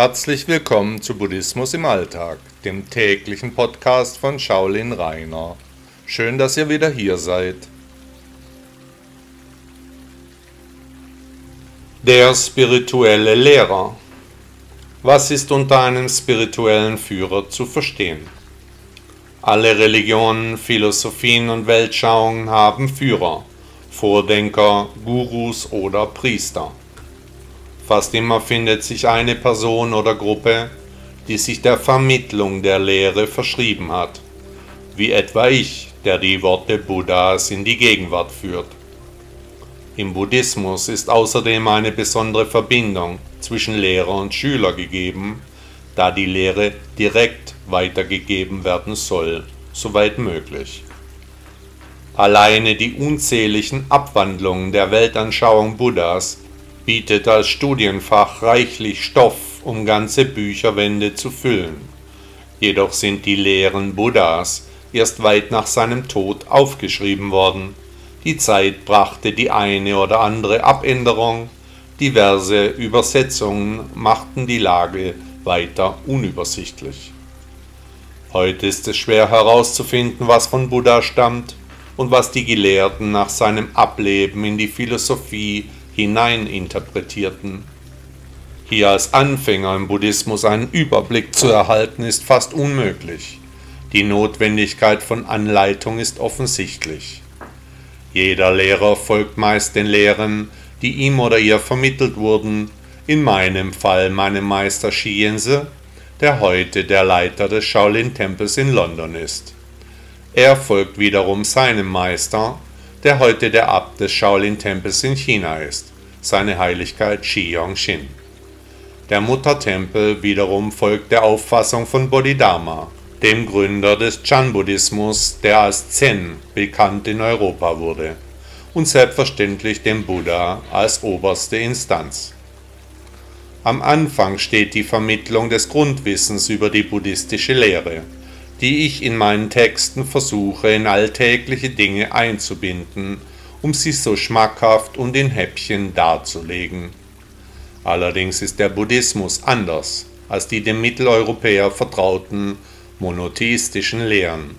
Herzlich willkommen zu Buddhismus im Alltag, dem täglichen Podcast von Shaolin Rainer. Schön, dass ihr wieder hier seid. Der spirituelle Lehrer. Was ist unter einem spirituellen Führer zu verstehen? Alle Religionen, Philosophien und Weltschauungen haben Führer, Vordenker, Gurus oder Priester. Fast immer findet sich eine Person oder Gruppe, die sich der Vermittlung der Lehre verschrieben hat, wie etwa ich, der die Worte Buddhas in die Gegenwart führt. Im Buddhismus ist außerdem eine besondere Verbindung zwischen Lehrer und Schüler gegeben, da die Lehre direkt weitergegeben werden soll, soweit möglich. Alleine die unzähligen Abwandlungen der Weltanschauung Buddhas bietet als Studienfach reichlich Stoff, um ganze Bücherwände zu füllen. Jedoch sind die Lehren Buddhas erst weit nach seinem Tod aufgeschrieben worden. Die Zeit brachte die eine oder andere Abänderung, diverse Übersetzungen machten die Lage weiter unübersichtlich. Heute ist es schwer herauszufinden, was von Buddha stammt und was die Gelehrten nach seinem Ableben in die Philosophie hineininterpretierten. Hier als Anfänger im Buddhismus einen Überblick zu erhalten, ist fast unmöglich. Die Notwendigkeit von Anleitung ist offensichtlich. Jeder Lehrer folgt meist den Lehren, die ihm oder ihr vermittelt wurden, in meinem Fall meinem Meister Shiense, der heute der Leiter des Shaolin-Tempels in London ist. Er folgt wiederum seinem Meister, der heute der Abt des Shaolin-Tempels in China ist, seine Heiligkeit Shi Yongxin. Der Muttertempel wiederum folgt der Auffassung von Bodhidharma, dem Gründer des Chan-Buddhismus, der als Zen bekannt in Europa wurde, und selbstverständlich dem Buddha als oberste Instanz. Am Anfang steht die Vermittlung des Grundwissens über die buddhistische Lehre die ich in meinen Texten versuche in alltägliche Dinge einzubinden, um sie so schmackhaft und in Häppchen darzulegen. Allerdings ist der Buddhismus anders als die dem Mitteleuropäer vertrauten monotheistischen Lehren.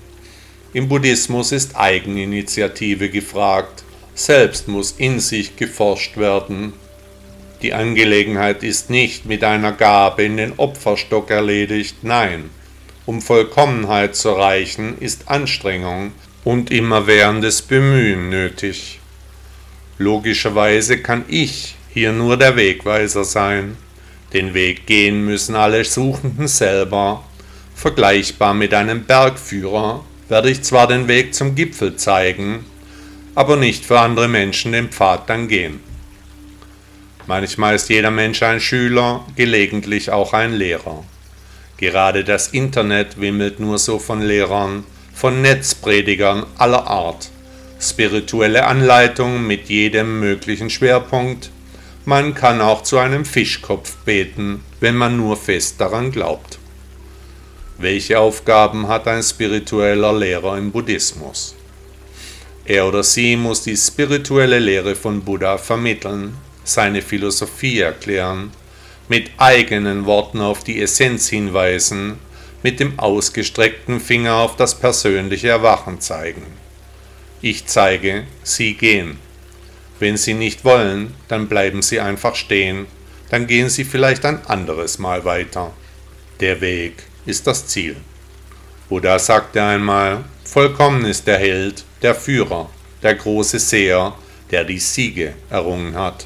Im Buddhismus ist Eigeninitiative gefragt, selbst muss in sich geforscht werden. Die Angelegenheit ist nicht mit einer Gabe in den Opferstock erledigt, nein, um Vollkommenheit zu erreichen, ist Anstrengung und immerwährendes Bemühen nötig. Logischerweise kann ich hier nur der Wegweiser sein. Den Weg gehen müssen alle Suchenden selber. Vergleichbar mit einem Bergführer werde ich zwar den Weg zum Gipfel zeigen, aber nicht für andere Menschen den Pfad dann gehen. Manchmal ist jeder Mensch ein Schüler, gelegentlich auch ein Lehrer. Gerade das Internet wimmelt nur so von Lehrern, von Netzpredigern aller Art. Spirituelle Anleitungen mit jedem möglichen Schwerpunkt. Man kann auch zu einem Fischkopf beten, wenn man nur fest daran glaubt. Welche Aufgaben hat ein spiritueller Lehrer im Buddhismus? Er oder sie muss die spirituelle Lehre von Buddha vermitteln, seine Philosophie erklären, mit eigenen Worten auf die Essenz hinweisen, mit dem ausgestreckten Finger auf das persönliche Erwachen zeigen. Ich zeige, Sie gehen. Wenn Sie nicht wollen, dann bleiben Sie einfach stehen, dann gehen Sie vielleicht ein anderes Mal weiter. Der Weg ist das Ziel. Buddha sagte einmal, vollkommen ist der Held, der Führer, der große Seher, der die Siege errungen hat.